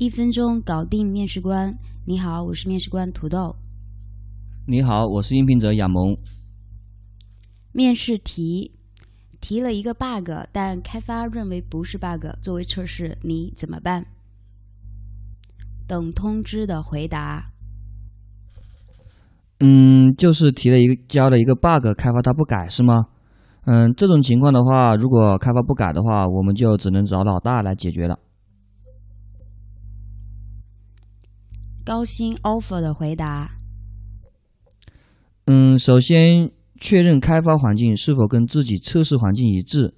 一分钟搞定面试官。你好，我是面试官土豆。你好，我是应聘者亚萌。面试题提了一个 bug，但开发认为不是 bug，作为测试你怎么办？等通知的回答。嗯，就是提了一个交了一个 bug，开发他不改是吗？嗯，这种情况的话，如果开发不改的话，我们就只能找老大来解决了。高薪 offer 的回答。嗯，首先确认开发环境是否跟自己测试环境一致，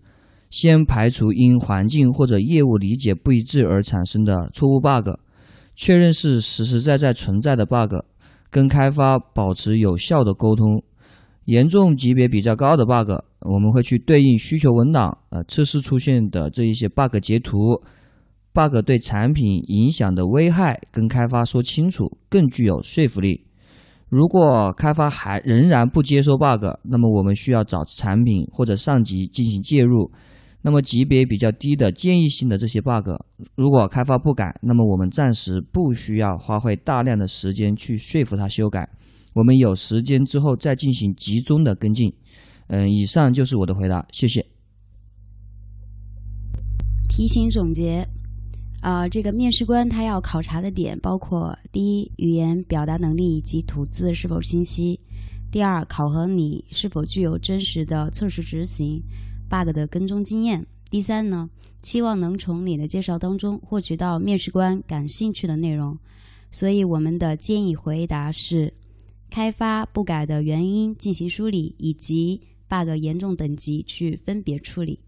先排除因环境或者业务理解不一致而产生的错误 bug，确认是实实在在存在的 bug，跟开发保持有效的沟通。严重级别比较高的 bug，我们会去对应需求文档，呃，测试出现的这一些 bug 截图。Bug 对产品影响的危害跟开发说清楚，更具有说服力。如果开发还仍然不接受 bug，那么我们需要找产品或者上级进行介入。那么级别比较低的建议性的这些 bug，如果开发不改，那么我们暂时不需要花费大量的时间去说服他修改。我们有时间之后再进行集中的跟进。嗯，以上就是我的回答，谢谢。提醒总结。啊，这个面试官他要考察的点包括：第一，语言表达能力以及吐字是否清晰；第二，考核你是否具有真实的测试执行 bug 的跟踪经验；第三呢，期望能从你的介绍当中获取到面试官感兴趣的内容。所以，我们的建议回答是：开发不改的原因进行梳理，以及 bug 严重等级去分别处理。